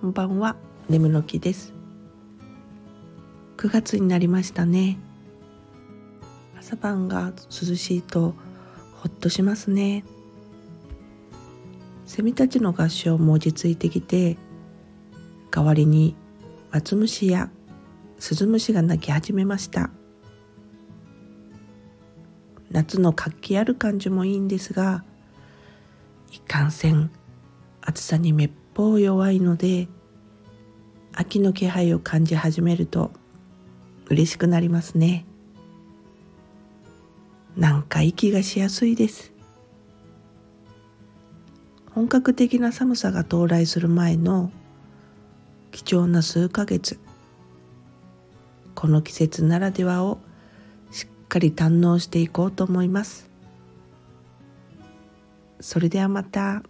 こんばんは。眠の木です。9月になりましたね。朝晩が涼しいとほっとしますね。セミたちの合唱も落ち着いてきて代わりに松虫やスズムシが鳴き始めました。夏の活気ある感じもいいんですがいかんせん暑さにめっぽう弱いので秋の気配を感じ始めると嬉しくなりますね。なんか息がしやすいです。本格的な寒さが到来する前の貴重な数ヶ月この季節ならではをしっかり堪能していこうと思います。それではまた。